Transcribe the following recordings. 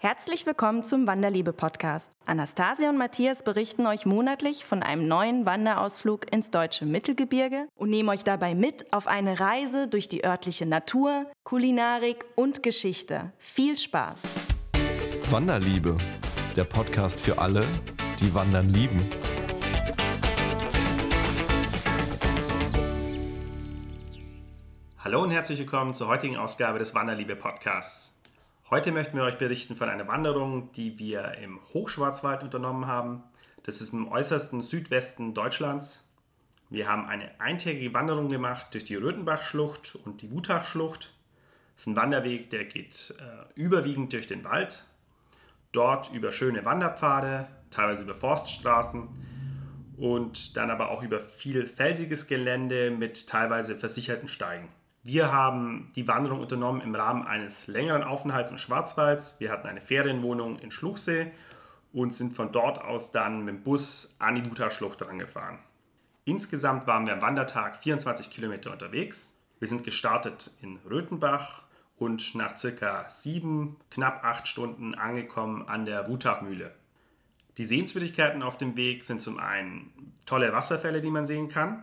Herzlich willkommen zum Wanderliebe-Podcast. Anastasia und Matthias berichten euch monatlich von einem neuen Wanderausflug ins deutsche Mittelgebirge und nehmen euch dabei mit auf eine Reise durch die örtliche Natur, Kulinarik und Geschichte. Viel Spaß! Wanderliebe, der Podcast für alle, die Wandern lieben. Hallo und herzlich willkommen zur heutigen Ausgabe des Wanderliebe-Podcasts. Heute möchten wir euch berichten von einer Wanderung, die wir im Hochschwarzwald unternommen haben. Das ist im äußersten Südwesten Deutschlands. Wir haben eine eintägige Wanderung gemacht durch die Röthenbachschlucht und die Wutachschlucht. Das ist ein Wanderweg, der geht äh, überwiegend durch den Wald. Dort über schöne Wanderpfade, teilweise über Forststraßen und dann aber auch über viel felsiges Gelände mit teilweise versicherten Steigen. Wir haben die Wanderung unternommen im Rahmen eines längeren Aufenthalts im Schwarzwald. Wir hatten eine Ferienwohnung in Schluchsee und sind von dort aus dann mit dem Bus an die Wutachschlucht rangefahren. Insgesamt waren wir am Wandertag 24 Kilometer unterwegs. Wir sind gestartet in Röthenbach und nach circa sieben, knapp acht Stunden angekommen an der Wutachmühle. Die Sehenswürdigkeiten auf dem Weg sind zum einen tolle Wasserfälle, die man sehen kann.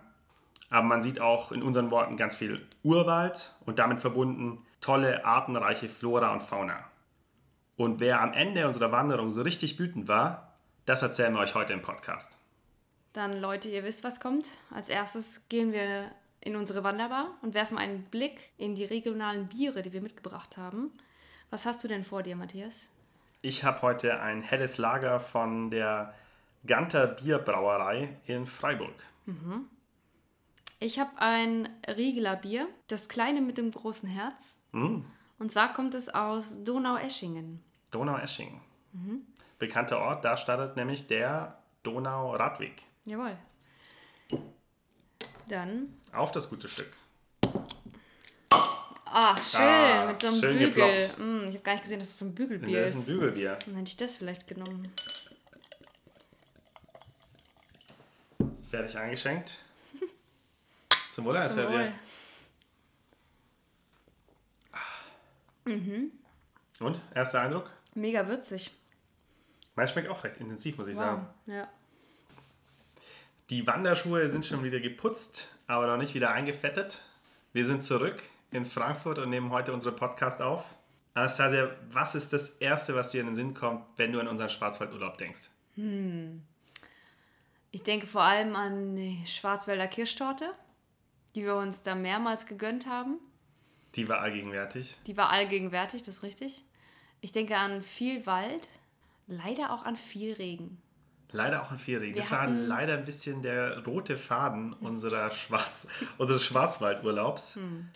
Aber man sieht auch in unseren Worten ganz viel Urwald und damit verbunden tolle, artenreiche Flora und Fauna. Und wer am Ende unserer Wanderung so richtig wütend war, das erzählen wir euch heute im Podcast. Dann Leute, ihr wisst, was kommt. Als erstes gehen wir in unsere Wanderbar und werfen einen Blick in die regionalen Biere, die wir mitgebracht haben. Was hast du denn vor dir, Matthias? Ich habe heute ein helles Lager von der Ganter Bierbrauerei in Freiburg. Mhm. Ich habe ein Riegeler Bier, das kleine mit dem großen Herz. Mm. Und zwar kommt es aus Donaueschingen. Donaueschingen. Mhm. Bekannter Ort, da startet nämlich der Donau-Radweg. Jawohl. Dann. Auf das gute Stück. Ach, schön, ah, mit so einem Bügel. Mm, ich habe gar nicht gesehen, dass es so ein Bügelbier ist. Das ist ein Bügelbier. Dann hätte ich das vielleicht genommen. Fertig eingeschenkt. Zum Wohl, Zum Wohl. Mhm. Und? Erster Eindruck? Mega würzig. Meins schmeckt auch recht intensiv, muss ich wow. sagen. Ja. Die Wanderschuhe sind schon wieder geputzt, aber noch nicht wieder eingefettet. Wir sind zurück in Frankfurt und nehmen heute unseren Podcast auf. Anastasia, was ist das Erste, was dir in den Sinn kommt, wenn du an unseren Schwarzwaldurlaub denkst? Hm. Ich denke vor allem an die Schwarzwälder Kirschtorte die wir uns da mehrmals gegönnt haben. Die war allgegenwärtig. Die war allgegenwärtig, das ist richtig. Ich denke an viel Wald, leider auch an viel Regen. Leider auch an viel Regen. Wir das war leider ein bisschen der rote Faden unserer Schwarz, unseres Schwarzwaldurlaubs. Hm.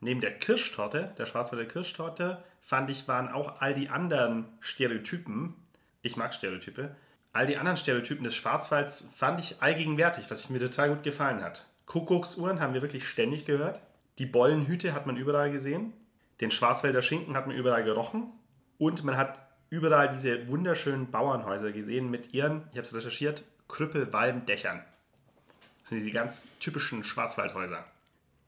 Neben der Kirschtorte, der Schwarzwälder Kirschtorte, fand ich, waren auch all die anderen Stereotypen, ich mag Stereotype, all die anderen Stereotypen des Schwarzwalds fand ich allgegenwärtig, was mir total gut gefallen hat. Kuckucksuhren haben wir wirklich ständig gehört. Die Bollenhüte hat man überall gesehen. Den Schwarzwälder Schinken hat man überall gerochen. Und man hat überall diese wunderschönen Bauernhäuser gesehen mit ihren, ich habe es recherchiert, Krüppelwalmdächern. Das sind diese ganz typischen Schwarzwaldhäuser.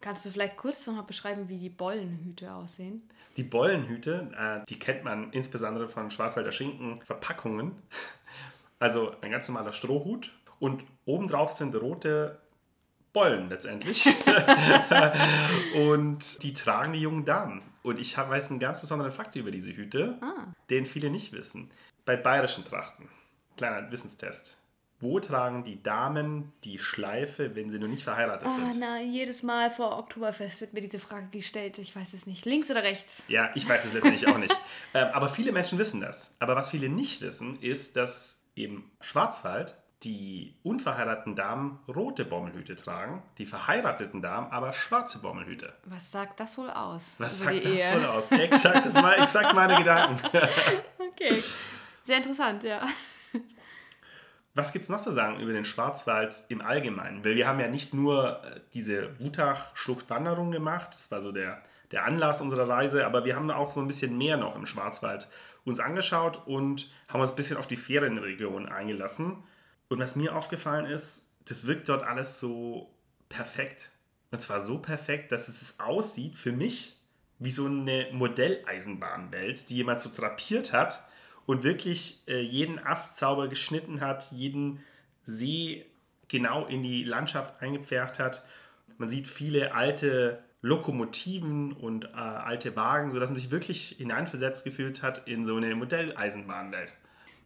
Kannst du vielleicht kurz noch mal beschreiben, wie die Bollenhüte aussehen? Die Bollenhüte, äh, die kennt man insbesondere von Schwarzwälder Schinken Verpackungen. Also ein ganz normaler Strohhut und obendrauf sind rote Bollen letztendlich. und die tragen die jungen Damen. Und ich weiß einen ganz besonderen Fakt über diese Hüte, ah. den viele nicht wissen. Bei bayerischen Trachten, kleiner Wissenstest. Wo tragen die Damen die Schleife, wenn sie noch nicht verheiratet oh, sind? Na, jedes Mal vor Oktoberfest wird mir diese Frage gestellt. Ich weiß es nicht. Links oder rechts? Ja, ich weiß es letztendlich auch nicht. Ähm, aber viele Menschen wissen das. Aber was viele nicht wissen, ist, dass im Schwarzwald die unverheirateten Damen rote Bommelhüte tragen, die verheirateten Damen aber schwarze Bommelhüte. Was sagt das wohl aus? Was sagt das Ehe? wohl aus? Exakt, das war exakt meine Gedanken. okay, sehr interessant, ja. Was gibt es noch zu sagen über den Schwarzwald im Allgemeinen? Weil wir haben ja nicht nur äh, diese Wutach-Schluchtwanderung gemacht, das war so der, der Anlass unserer Reise, aber wir haben auch so ein bisschen mehr noch im Schwarzwald uns angeschaut und haben uns ein bisschen auf die Ferienregion eingelassen. Und was mir aufgefallen ist, das wirkt dort alles so perfekt. Und zwar so perfekt, dass es aussieht für mich wie so eine Modelleisenbahnwelt, die jemand so drapiert hat und wirklich äh, jeden Ast sauber geschnitten hat, jeden See genau in die Landschaft eingepfercht hat. Man sieht viele alte Lokomotiven und äh, alte Wagen, sodass man sich wirklich hineinversetzt gefühlt hat in so eine Modelleisenbahnwelt.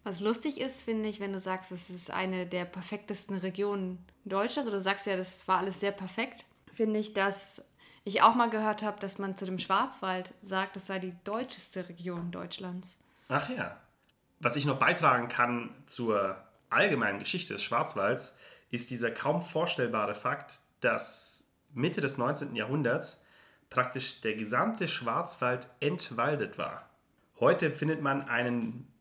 Was lustig ist, finde ich, wenn du sagst, es ist eine der perfektesten Regionen Deutschlands, oder du sagst ja, das war alles sehr perfekt, finde ich, dass ich auch mal gehört habe, dass man zu dem Schwarzwald sagt, es sei die deutscheste Region Deutschlands. Ach ja. Was ich noch beitragen kann zur allgemeinen Geschichte des Schwarzwalds, ist dieser kaum vorstellbare Fakt, dass Mitte des 19. Jahrhunderts praktisch der gesamte Schwarzwald entwaldet war. Heute findet man einen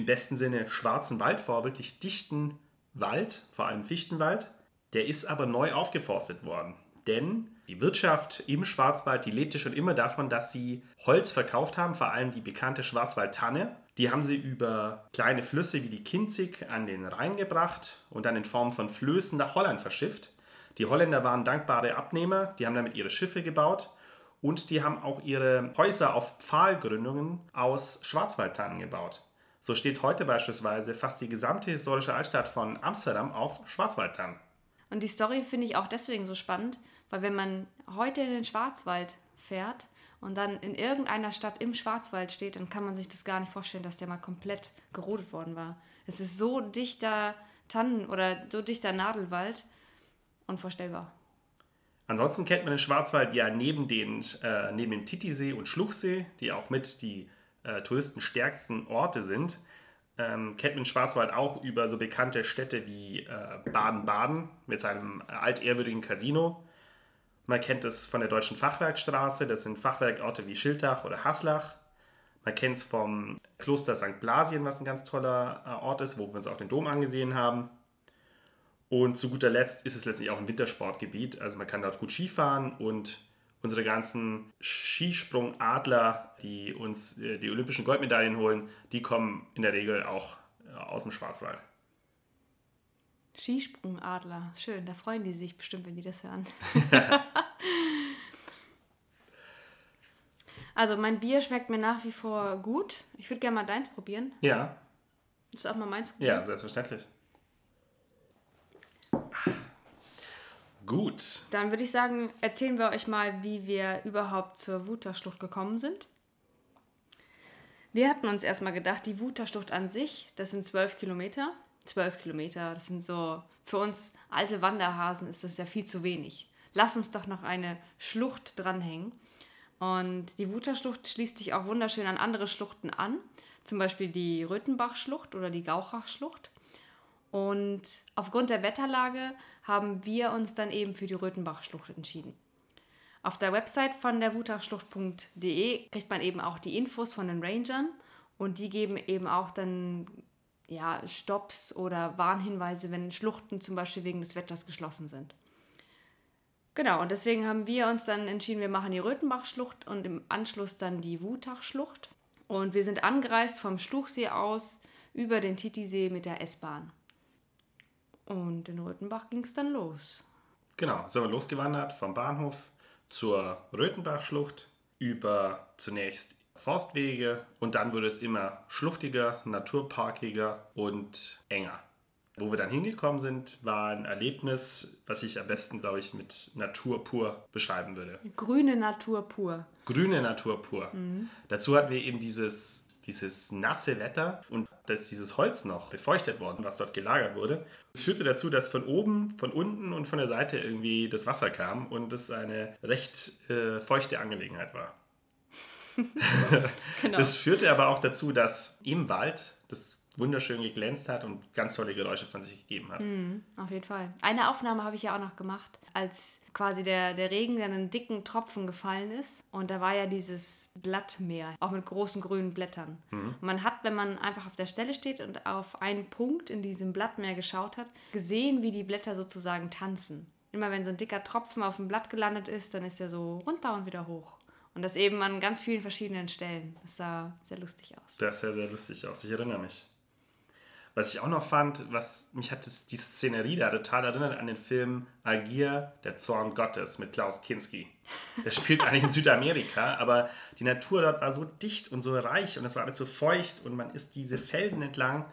im besten Sinne schwarzen Wald vor, wirklich dichten Wald, vor allem Fichtenwald. Der ist aber neu aufgeforstet worden, denn die Wirtschaft im Schwarzwald, die lebte schon immer davon, dass sie Holz verkauft haben, vor allem die bekannte Schwarzwaldtanne. Die haben sie über kleine Flüsse wie die Kinzig an den Rhein gebracht und dann in Form von Flößen nach Holland verschifft. Die Holländer waren dankbare Abnehmer, die haben damit ihre Schiffe gebaut und die haben auch ihre Häuser auf Pfahlgründungen aus Schwarzwaldtannen gebaut. So steht heute beispielsweise fast die gesamte historische Altstadt von Amsterdam auf Schwarzwaldtannen. Und die Story finde ich auch deswegen so spannend, weil wenn man heute in den Schwarzwald fährt und dann in irgendeiner Stadt im Schwarzwald steht, dann kann man sich das gar nicht vorstellen, dass der mal komplett gerodet worden war. Es ist so dichter Tannen- oder so dichter Nadelwald, unvorstellbar. Ansonsten kennt man den Schwarzwald ja neben, den, äh, neben dem Titisee und Schluchsee, die auch mit die äh, touristenstärksten Orte sind, ähm, kennt man Schwarzwald auch über so bekannte Städte wie äh, Baden-Baden mit seinem altehrwürdigen Casino man kennt es von der Deutschen Fachwerkstraße, das sind Fachwerkorte wie Schiltach oder Haslach. Man kennt es vom Kloster St. Blasien, was ein ganz toller äh, Ort ist, wo wir uns auch den Dom angesehen haben. Und zu guter Letzt ist es letztlich auch ein Wintersportgebiet. Also man kann dort gut Skifahren und unsere ganzen Skisprungadler, die uns äh, die olympischen Goldmedaillen holen, die kommen in der Regel auch äh, aus dem Schwarzwald. Skisprungadler, schön, da freuen die sich bestimmt, wenn die das hören. also mein Bier schmeckt mir nach wie vor gut. Ich würde gerne mal deins probieren. Ja. Du auch mal meins probieren? Ja, selbstverständlich. Gut. Dann würde ich sagen, erzählen wir euch mal, wie wir überhaupt zur Wutachschlucht gekommen sind. Wir hatten uns erstmal gedacht, die Wutachschlucht an sich, das sind zwölf Kilometer zwölf Kilometer, das sind so, für uns alte Wanderhasen ist das ja viel zu wenig. Lass uns doch noch eine Schlucht dranhängen. Und die Wuterschlucht schließt sich auch wunderschön an andere Schluchten an, zum Beispiel die Röthenbachschlucht oder die Gauchachschlucht. Und aufgrund der Wetterlage haben wir uns dann eben für die Röthenbachschlucht entschieden. Auf der Website von der wutachschlucht.de kriegt man eben auch die Infos von den Rangern und die geben eben auch dann ja, Stops oder Warnhinweise, wenn Schluchten zum Beispiel wegen des Wetters geschlossen sind. Genau, und deswegen haben wir uns dann entschieden, wir machen die Röthenbachschlucht und im Anschluss dann die Wutachschlucht. Und wir sind angereist vom Schluchsee aus über den Titisee mit der S-Bahn. Und in Röthenbach ging es dann los. Genau, sind wir losgewandert vom Bahnhof zur Röthenbachschlucht über zunächst Forstwege und dann wurde es immer schluchtiger, naturparkiger und enger. Wo wir dann hingekommen sind, war ein Erlebnis, was ich am besten, glaube ich, mit Natur pur beschreiben würde. Grüne Natur pur. Grüne Natur pur. Mhm. Dazu hatten wir eben dieses, dieses nasse Wetter und da ist dieses Holz noch befeuchtet worden, was dort gelagert wurde. Es führte dazu, dass von oben, von unten und von der Seite irgendwie das Wasser kam und es eine recht äh, feuchte Angelegenheit war. genau. Das führte aber auch dazu, dass im Wald das wunderschön geglänzt hat und ganz tolle Geräusche von sich gegeben hat. Mm, auf jeden Fall. Eine Aufnahme habe ich ja auch noch gemacht, als quasi der, der Regen dann in dicken Tropfen gefallen ist. Und da war ja dieses Blattmeer, auch mit großen grünen Blättern. Mhm. man hat, wenn man einfach auf der Stelle steht und auf einen Punkt in diesem Blattmeer geschaut hat, gesehen, wie die Blätter sozusagen tanzen. Immer wenn so ein dicker Tropfen auf dem Blatt gelandet ist, dann ist er so runter und wieder hoch. Und das eben an ganz vielen verschiedenen Stellen. Das sah sehr lustig aus. Das sah sehr lustig aus, ich erinnere mich. Was ich auch noch fand, was mich hat das, die Szenerie da total erinnert an den Film Algier, der Zorn Gottes mit Klaus Kinski. Der spielt eigentlich in Südamerika, aber die Natur dort war so dicht und so reich und es war alles so feucht und man ist diese Felsen entlang,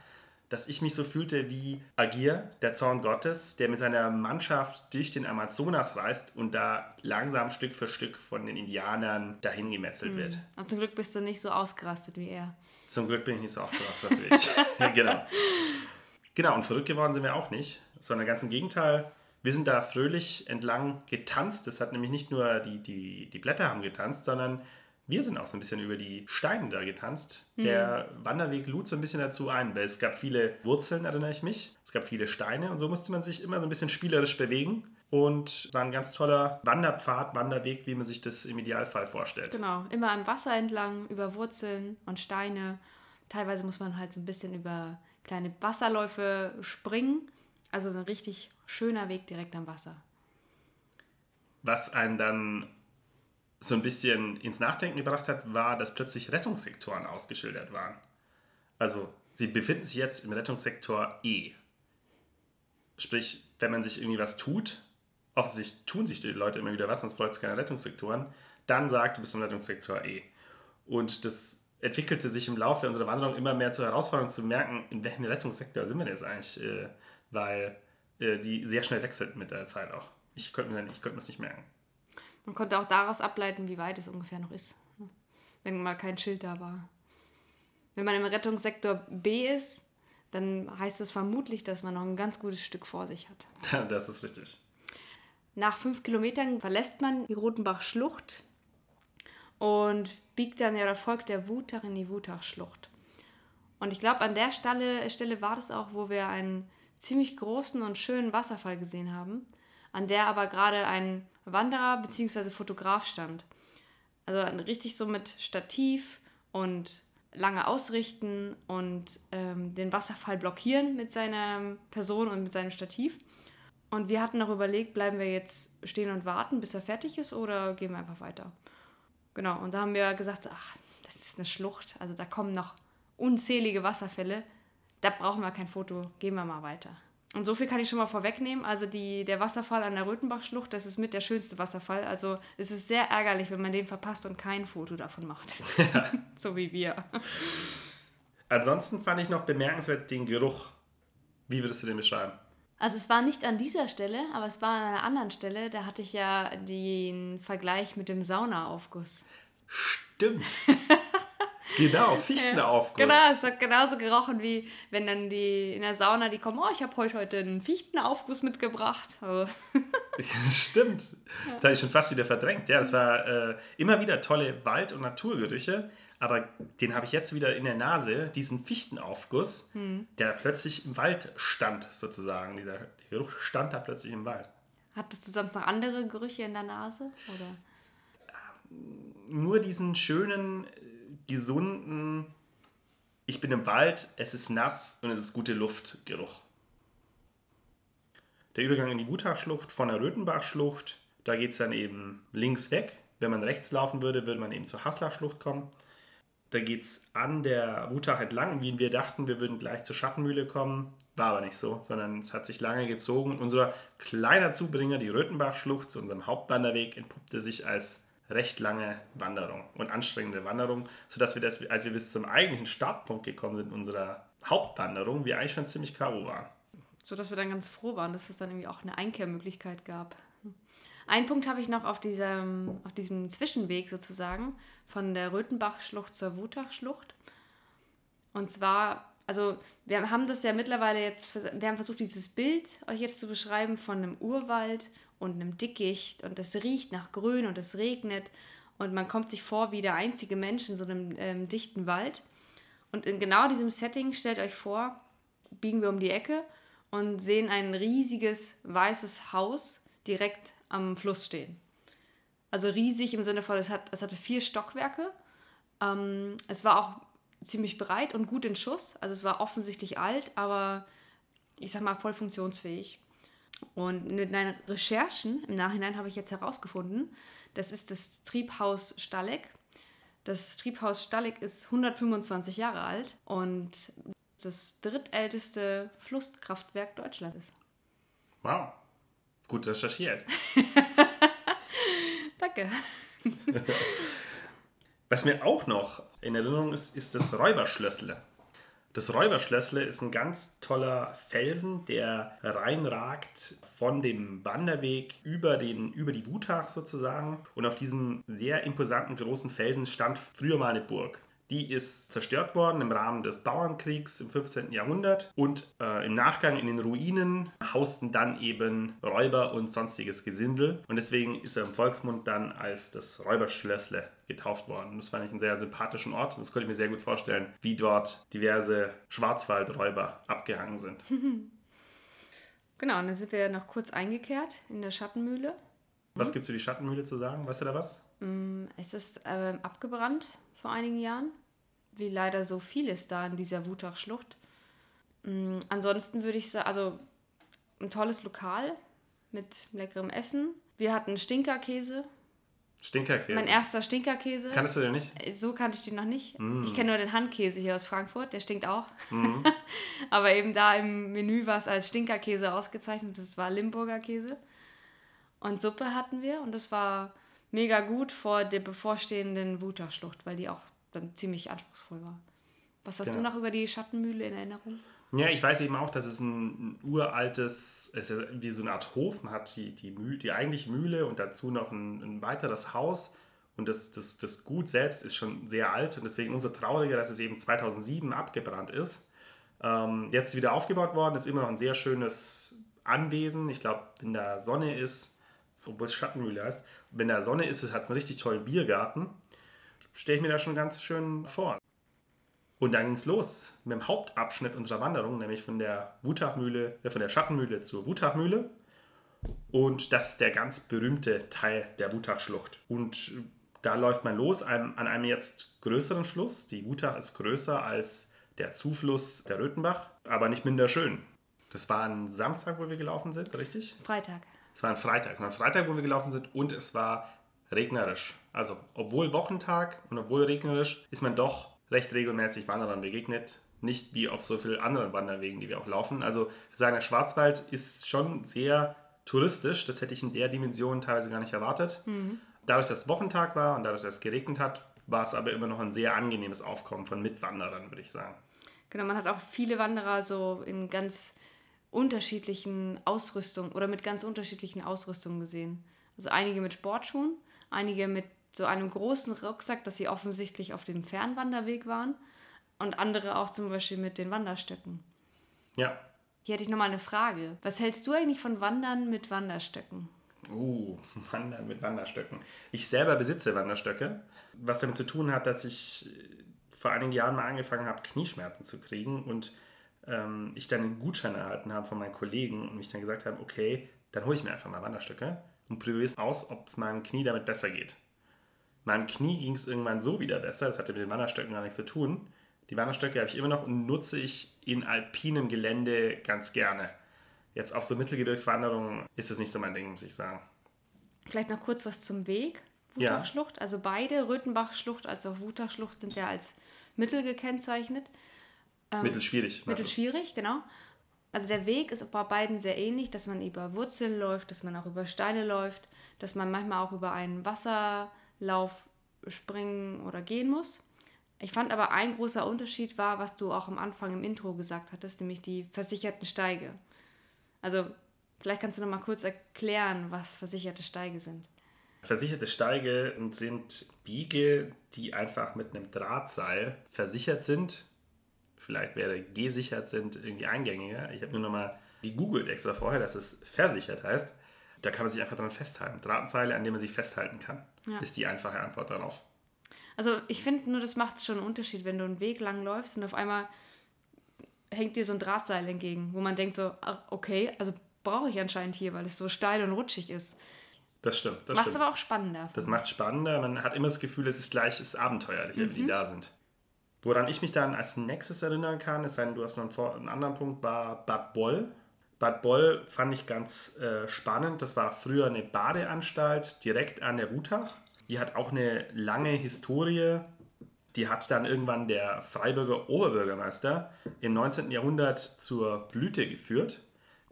dass ich mich so fühlte wie Agir, der Zorn Gottes, der mit seiner Mannschaft durch den Amazonas reist und da langsam Stück für Stück von den Indianern dahin gemetzelt Mhm. wird. Und zum Glück bist du nicht so ausgerastet wie er. Zum Glück bin ich nicht so aufgerastet wie ich. Ja, genau. Genau, und verrückt geworden sind wir auch nicht, sondern ganz im Gegenteil. Wir sind da fröhlich entlang getanzt. Das hat nämlich nicht nur die, die, die Blätter haben getanzt, sondern wir sind auch so ein bisschen über die Steine da getanzt. Der Wanderweg lud so ein bisschen dazu ein, weil es gab viele Wurzeln, erinnere ich mich. Es gab viele Steine und so musste man sich immer so ein bisschen spielerisch bewegen. Und war ein ganz toller Wanderpfad, Wanderweg, wie man sich das im Idealfall vorstellt. Genau, immer am Wasser entlang, über Wurzeln und Steine. Teilweise muss man halt so ein bisschen über kleine Wasserläufe springen. Also so ein richtig schöner Weg direkt am Wasser. Was einen dann so ein bisschen ins Nachdenken gebracht hat, war, dass plötzlich Rettungssektoren ausgeschildert waren. Also, sie befinden sich jetzt im Rettungssektor E. Sprich, wenn man sich irgendwie was tut, offensichtlich tun sich die Leute immer wieder was, sonst bräuchte es keine Rettungssektoren, dann sagt, du bist im Rettungssektor E. Und das entwickelte sich im Laufe unserer Wanderung immer mehr zur Herausforderung zu merken, in welchem Rettungssektor sind wir denn jetzt eigentlich, äh, weil äh, die sehr schnell wechselten mit der Zeit auch. Ich konnte mir, das nicht merken. Man konnte auch daraus ableiten, wie weit es ungefähr noch ist, ne? wenn mal kein Schild da war. Wenn man im Rettungssektor B ist, dann heißt es vermutlich, dass man noch ein ganz gutes Stück vor sich hat. Das ist richtig. Nach fünf Kilometern verlässt man die Rotenbach-Schlucht und biegt dann, ja, da folgt der Wutach in die Wutach-Schlucht. Und ich glaube, an der Stelle, Stelle war das auch, wo wir einen ziemlich großen und schönen Wasserfall gesehen haben, an der aber gerade ein Wanderer bzw. Fotograf stand. Also richtig so mit Stativ und lange ausrichten und ähm, den Wasserfall blockieren mit seiner Person und mit seinem Stativ. Und wir hatten noch überlegt, bleiben wir jetzt stehen und warten, bis er fertig ist, oder gehen wir einfach weiter? Genau, und da haben wir gesagt, ach, das ist eine Schlucht, also da kommen noch unzählige Wasserfälle, da brauchen wir kein Foto, gehen wir mal weiter. Und so viel kann ich schon mal vorwegnehmen, also die, der Wasserfall an der Röthenbachschlucht, das ist mit der schönste Wasserfall, also es ist sehr ärgerlich, wenn man den verpasst und kein Foto davon macht. so wie wir. Ansonsten fand ich noch bemerkenswert den Geruch. Wie würdest du den beschreiben? Also es war nicht an dieser Stelle, aber es war an einer anderen Stelle. Da hatte ich ja den Vergleich mit dem Saunaaufguss. Stimmt. genau, Fichtenaufguss. Genau, es hat genauso gerochen, wie wenn dann die in der Sauna, die kommen, oh, ich habe heute, heute einen Fichtenaufguss mitgebracht. Also, Stimmt. Das hatte ich schon fast wieder verdrängt. Ja, das war äh, immer wieder tolle Wald- und Naturgerüche. Aber den habe ich jetzt wieder in der Nase, diesen Fichtenaufguss, der plötzlich im Wald stand, sozusagen. Dieser der Geruch stand da plötzlich im Wald. hattest du sonst noch andere Gerüche in der Nase? Oder? nur diesen schönen, gesunden, ich bin im Wald, es ist nass und es ist gute Luft Geruch. Der Übergang in die Wutachschlucht von der Röthenbachschlucht, da geht es dann eben links weg. Wenn man rechts laufen würde, würde man eben zur Hasslerschlucht kommen. Da geht es an der Wutach entlang, wie wir dachten, wir würden gleich zur Schattenmühle kommen. War aber nicht so, sondern es hat sich lange gezogen. Unser kleiner Zubringer, die Röthenbachschlucht, zu unserem Hauptwanderweg, entpuppte sich als recht lange Wanderung und anstrengende Wanderung, sodass wir, das, als wir bis zum eigentlichen Startpunkt gekommen sind unserer Hauptwanderung, wir eigentlich schon ziemlich K.O. waren. So dass wir dann ganz froh waren, dass es dann irgendwie auch eine Einkehrmöglichkeit gab. Einen Punkt habe ich noch auf diesem, auf diesem Zwischenweg sozusagen von der Röthenbachschlucht zur Wutachschlucht. Und zwar, also wir haben das ja mittlerweile jetzt, wir haben versucht, dieses Bild euch jetzt zu beschreiben von einem Urwald und einem Dickicht und es riecht nach Grün und es regnet und man kommt sich vor wie der einzige Mensch in so einem ähm, dichten Wald. Und in genau diesem Setting, stellt euch vor, biegen wir um die Ecke und sehen ein riesiges weißes Haus direkt am Fluss stehen. Also riesig im Sinne von, es, hat, es hatte vier Stockwerke. Ähm, es war auch ziemlich breit und gut in Schuss. Also es war offensichtlich alt, aber ich sag mal voll funktionsfähig. Und mit meinen Recherchen im Nachhinein habe ich jetzt herausgefunden, das ist das Triebhaus Stalleck. Das Triebhaus Stalleck ist 125 Jahre alt und das drittälteste Flusskraftwerk Deutschlands ist. Wow. Gut recherchiert. Danke. Was mir auch noch in Erinnerung ist, ist das Räuberschlössle. Das Räuberschlössle ist ein ganz toller Felsen, der reinragt von dem Wanderweg über, den, über die Wutach sozusagen. Und auf diesem sehr imposanten großen Felsen stand früher mal eine Burg. Die ist zerstört worden im Rahmen des Bauernkriegs im 15. Jahrhundert und äh, im Nachgang in den Ruinen hausten dann eben Räuber und sonstiges Gesindel und deswegen ist er im Volksmund dann als das Räuberschlössle getauft worden. Das fand ich einen sehr sympathischen Ort und das konnte ich mir sehr gut vorstellen, wie dort diverse Schwarzwaldräuber abgehangen sind. Genau, und dann sind wir noch kurz eingekehrt in der Schattenmühle. Was gibt es für die Schattenmühle zu sagen? Weißt du da was? Es ist ähm, abgebrannt vor einigen Jahren, wie leider so vieles da in dieser Wutachschlucht. Mm, ansonsten würde ich sagen, also ein tolles Lokal mit leckerem Essen. Wir hatten Stinkerkäse, Stinkerkäse. mein erster Stinkerkäse. Kanntest du den nicht? So kannte ich den noch nicht. Mm. Ich kenne nur den Handkäse hier aus Frankfurt, der stinkt auch. Aber eben da im Menü war es als Stinkerkäse ausgezeichnet, das war Limburger Käse. Und Suppe hatten wir und das war mega gut vor der bevorstehenden Wutachschlucht, weil die auch dann ziemlich anspruchsvoll war. Was hast du Genau. noch über die Schattenmühle in Erinnerung? Ja, ich weiß eben auch, dass es ein, ein uraltes, es ist wie so eine Art Hof. Man hat die, die, Mühle, die eigentliche Mühle und dazu noch ein, ein weiteres Haus. Und das, das, das Gut selbst ist schon sehr alt und deswegen umso trauriger, dass es eben 2007 abgebrannt ist. Ähm, jetzt ist es wieder aufgebaut worden, ist immer noch ein sehr schönes Anwesen. Ich glaube, wenn da Sonne ist, obwohl es Schattenmühle heißt, wenn da Sonne ist, hat es einen richtig tollen Biergarten. Stelle ich mir da schon ganz schön vor. Und dann ging es los mit dem Hauptabschnitt unserer Wanderung, nämlich von der Wutachmühle, äh, von der Schattenmühle zur Wutachmühle. Und das ist der ganz berühmte Teil der Wutachschlucht. Und äh, da läuft man los an, an einem jetzt größeren Fluss. Die Wutach ist größer als der Zufluss der Röthenbach, aber nicht minder schön. Das war ein Samstag, wo wir gelaufen sind, richtig? Freitag. Es war ein Freitag. Es war ein Freitag, wo wir gelaufen sind und es war regnerisch. Also, obwohl Wochentag und obwohl regnerisch, ist man doch recht regelmäßig Wanderern begegnet. Nicht wie auf so vielen anderen Wanderwegen, die wir auch laufen. Also, sagen, der Schwarzwald ist schon sehr touristisch. Das hätte ich in der Dimension teilweise gar nicht erwartet. Dadurch, dass Wochentag war und dadurch, dass es geregnet hat, war es aber immer noch ein sehr angenehmes Aufkommen von Mitwanderern, würde ich sagen. Genau, man hat auch viele Wanderer so in ganz unterschiedlichen Ausrüstungen oder mit ganz unterschiedlichen Ausrüstungen gesehen. Also einige mit Sportschuhen, einige mit so einem großen Rucksack, dass sie offensichtlich auf dem Fernwanderweg waren und andere auch zum Beispiel mit den Wanderstöcken. Ja, Hier hätte ich nochmal eine Frage. Was hältst du eigentlich von Wandern mit Wanderstöcken? Uh, Wandern mit Wanderstöcken. Ich selber besitze Wanderstöcke, was damit zu tun hat, dass ich vor einigen Jahren mal angefangen habe, Knieschmerzen zu kriegen und ähm, ich dann einen Gutschein erhalten habe von meinen Kollegen und mich dann gesagt habe, okay, dann hole ich mir einfach mal Wanderstöcke und probiere es aus, ob es meinem Knie damit besser geht. Meinem Knie ging es irgendwann so wieder besser, das hatte mit den Wanderstöcken gar nichts zu tun. Die Wanderstöcke habe ich immer noch und nutze ich in alpinem Gelände ganz gerne. Jetzt auf so Mittelgebirgswanderungen ist es nicht so mein Ding, muss ich sagen. Vielleicht noch kurz was zum Weg. Ja. Wutachschlucht. Also beide, Röthenbachschlucht als auch Wutachschlucht, sind ja als Mittel gekennzeichnet. Mittelschwierig. meinst du? Mittelschwierig, genau. Also der Weg ist bei beiden sehr ähnlich, dass man über Wurzeln läuft, dass man auch über Steine läuft, dass man manchmal auch über einen Wasserlauf springen oder gehen muss. Ich fand aber ein großer Unterschied war, was du auch am Anfang im Intro gesagt hattest, nämlich die versicherten Steige. Also vielleicht kannst du noch mal kurz erklären, was versicherte Steige sind. Versicherte Steige sind Biege, die einfach mit einem Drahtseil versichert sind. Vielleicht wäre gesichert sind irgendwie eingängiger. Ich habe nur noch mal gegoogelt extra vorher, dass es versichert heißt. Da kann man sich einfach dran festhalten. Drahtseile, an denen man sich festhalten kann, Ja. ist die einfache Antwort darauf. Also ich finde nur, das macht schon einen Unterschied, wenn du einen Weg lang läufst und auf einmal hängt dir so ein Drahtseil entgegen, wo man denkt so, ah, okay, also brauche ich anscheinend hier, weil es so steil und rutschig ist. Das stimmt. Das Macht es aber auch spannender. Das macht spannender. Man hat immer das Gefühl, es ist gleich es ist abenteuerlicher, Mhm. wie die da sind. Woran ich mich dann als nächstes erinnern kann, ist ein, du hast noch einen, einen anderen Punkt, war Bad Boll. Bad Boll fand ich ganz äh, spannend. Das war früher eine Badeanstalt direkt an der Wutach. Die hat auch eine lange Historie. Die hat dann irgendwann der Freiburger Oberbürgermeister im 19. Jahrhundert zur Blüte geführt.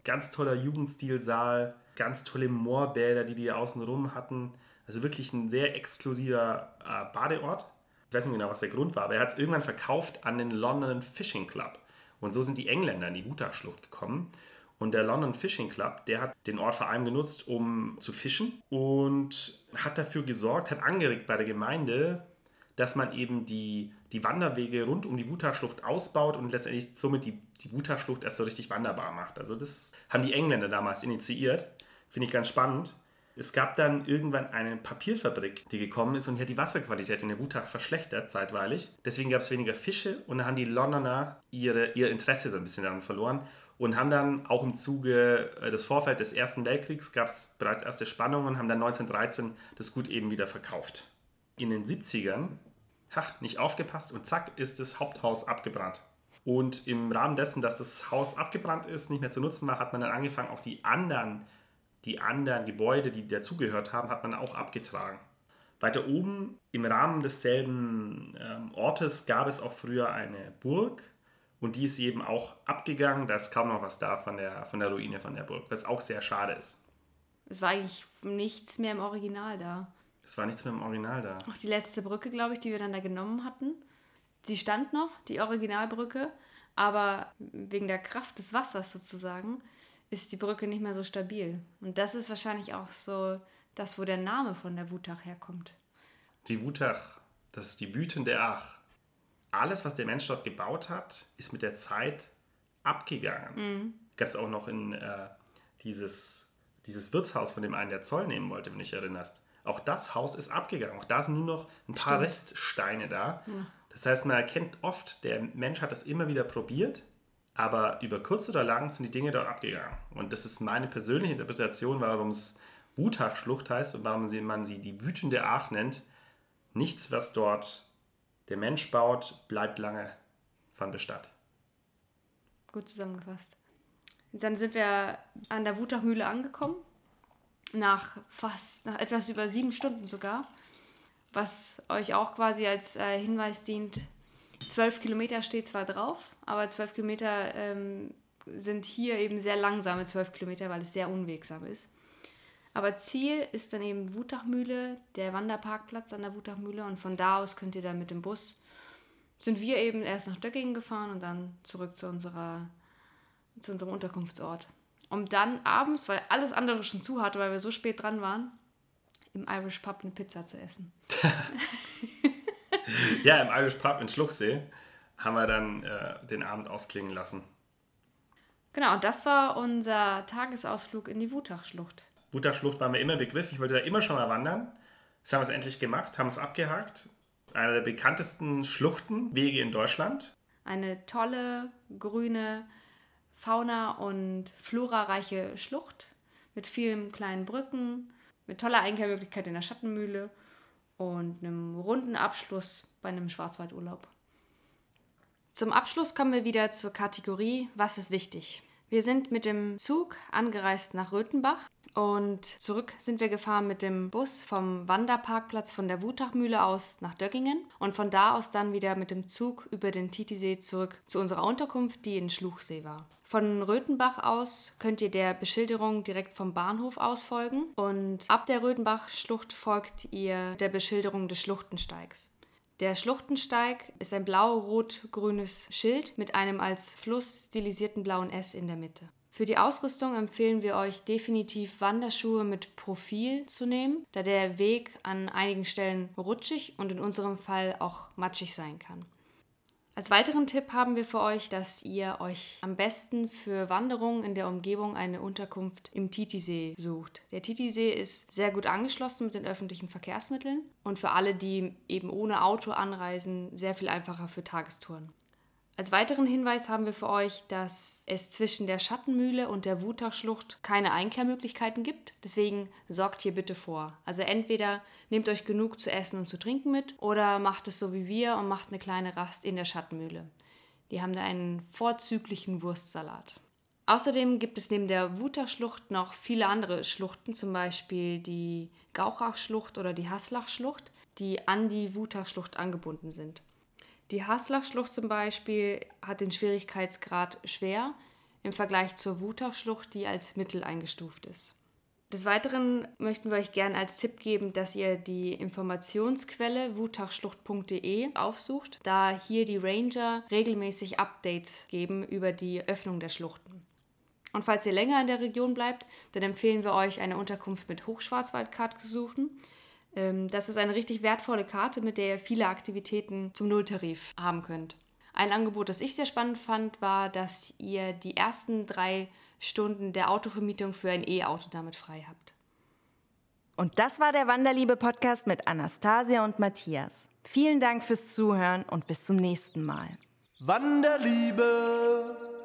Ganz toller Jugendstilsaal, ganz tolle Moorbäder, die die außenrum hatten. Also wirklich ein sehr exklusiver äh, Badeort. Ich weiß nicht genau, was der Grund war, aber er hat es irgendwann verkauft an den London Fishing Club. Und so sind die Engländer in die Wutachschlucht gekommen. Und der London Fishing Club, der hat den Ort vor allem genutzt, um zu fischen und hat dafür gesorgt, hat angeregt bei der Gemeinde, dass man eben die, die Wanderwege rund um die Wutachschlucht ausbaut und letztendlich somit die, die Wutachschlucht erst so richtig wanderbar macht. Also das haben die Engländer damals initiiert. Finde ich ganz spannend. Es gab dann irgendwann eine Papierfabrik, die gekommen ist und die hat die Wasserqualität in der Wutach verschlechtert zeitweilig. Deswegen gab es weniger Fische und dann haben die Londoner ihre, ihr Interesse so ein bisschen daran verloren und haben dann auch im Zuge äh, des Vorfelds des Ersten Weltkriegs gab es bereits erste Spannungen und haben dann 1913 das Gut eben wieder verkauft. In den 70ern, ach, nicht aufgepasst und zack, ist das Haupthaus abgebrannt. Und im Rahmen dessen, dass das Haus abgebrannt ist, nicht mehr zu nutzen war, hat man dann angefangen, auch die anderen, die anderen Gebäude, die dazugehört haben, hat man auch abgetragen. Weiter oben, im Rahmen desselben ähm, Ortes, gab es auch früher eine Burg, und die ist eben auch abgegangen. Da ist kaum noch was da von der, von der Ruine von der Burg, was auch sehr schade ist. Es war eigentlich nichts mehr im Original da. Es war nichts mehr im Original da. Auch die letzte Brücke, glaube ich, die wir dann da genommen hatten. Sie stand noch, die Originalbrücke, aber wegen der Kraft des Wassers sozusagen ist die Brücke nicht mehr so stabil. Und das ist wahrscheinlich auch so das, wo der Name von der Wutach herkommt. Die Wutach, das ist die wütende Ach alles, was der Mensch dort gebaut hat, ist mit der Zeit abgegangen. Mhm. Gab es auch noch in äh, dieses, dieses Wirtshaus, von dem einen der Zoll nehmen wollte, wenn du dich erinnerst. Auch das Haus ist abgegangen. Auch da sind nur noch ein paar Stimmt. Reststeine da. Ja. Das heißt, man erkennt oft, der Mensch hat das immer wieder probiert, aber über kurz oder lang sind die Dinge dort abgegangen. Und das ist meine persönliche Interpretation, warum es Wutachschlucht heißt und warum man sie die wütende Ach nennt. Nichts, was dort der Mensch baut, bleibt lange von Bestand. Gut zusammengefasst. Dann sind wir an der Wutachmühle angekommen. Nach fast, nach etwas über sieben Stunden sogar. Was euch auch quasi als äh, Hinweis dient. Zwölf Kilometer steht zwar drauf, aber zwölf Kilometer ähm, sind hier eben sehr langsame zwölf Kilometer, weil es sehr unwegsam ist. Aber Ziel ist dann eben Wutachmühle, der Wanderparkplatz an der Wutachmühle und von da aus könnt ihr dann mit dem Bus, sind wir eben erst nach Döckingen gefahren und dann zurück zu, unserer, zu unserem Unterkunftsort. Um dann abends, weil alles andere schon zu hatte, weil wir so spät dran waren, im Irish Pub eine Pizza zu essen. ja, im Irish Pub in Schluchsee haben wir dann äh, den Abend ausklingen lassen. Genau, und das war unser Tagesausflug in die Wutachschlucht. Wutachschlucht war mir immer Begriff. Ich wollte da immer schon mal wandern. Das haben wir es endlich gemacht, haben es abgehakt. Einer der bekanntesten Schluchtenwege in Deutschland. Eine tolle, grüne, fauna- und florareiche Schlucht mit vielen kleinen Brücken, mit toller Einkehrmöglichkeit in der Schattenmühle und einem runden Abschluss bei einem Schwarzwaldurlaub. Zum Abschluss kommen wir wieder zur Kategorie Was ist wichtig? Wir sind mit dem Zug angereist nach Röthenbach und zurück sind wir gefahren mit dem Bus vom Wanderparkplatz von der Wutachmühle aus nach Döggingen und von da aus dann wieder mit dem Zug über den Titisee zurück zu unserer Unterkunft, die in Schluchsee war. Von Röthenbach aus könnt ihr der Beschilderung direkt vom Bahnhof aus folgen und ab der Röthenbach-Schlucht folgt ihr der Beschilderung des Schluchtensteigs. Der Schluchtensteig ist ein blau-rot-grünes Schild mit einem als Fluss stilisierten blauen S in der Mitte. Für die Ausrüstung empfehlen wir euch definitiv Wanderschuhe mit Profil zu nehmen, da der Weg an einigen Stellen rutschig und in unserem Fall auch matschig sein kann. Als weiteren Tipp haben wir für euch, dass ihr euch am besten für Wanderungen in der Umgebung eine Unterkunft im Titisee sucht. Der Titisee ist sehr gut angeschlossen mit den öffentlichen Verkehrsmitteln und für alle, die eben ohne Auto anreisen, sehr viel einfacher für Tagestouren. Als weiteren Hinweis haben wir für euch, dass es zwischen der Schattenmühle und der Wutachschlucht keine Einkehrmöglichkeiten gibt. Deswegen sorgt hier bitte vor. Also entweder nehmt euch genug zu essen und zu trinken mit oder macht es so wie wir und macht eine kleine Rast in der Schattenmühle. Die haben da einen vorzüglichen Wurstsalat. Außerdem gibt es neben der Wutachschlucht noch viele andere Schluchten, zum Beispiel die Gauchachschlucht oder die Haslachschlucht. die an die Wutachschlucht angebunden sind. Die Haslachschlucht zum Beispiel hat den Schwierigkeitsgrad schwer im Vergleich zur Wutachschlucht, die als mittel eingestuft ist. Des Weiteren möchten wir euch gerne als Tipp geben, dass ihr die Informationsquelle wutachschlucht.de aufsucht, da hier die Ranger regelmäßig Updates geben über die Öffnung der Schluchten. Und falls ihr länger in der Region bleibt, dann empfehlen wir euch eine Unterkunft mit Hochschwarzwaldkarte zu suchen. Ähm, das ist eine richtig wertvolle Karte, mit der ihr viele Aktivitäten zum Nulltarif haben könnt. Ein Angebot, das ich sehr spannend fand, war, dass ihr die ersten drei Stunden der Autovermietung für ein E-Auto damit frei habt. Und das war der Wanderliebe-Podcast mit Anastasia und Matthias. Vielen Dank fürs Zuhören und bis zum nächsten Mal. Wanderliebe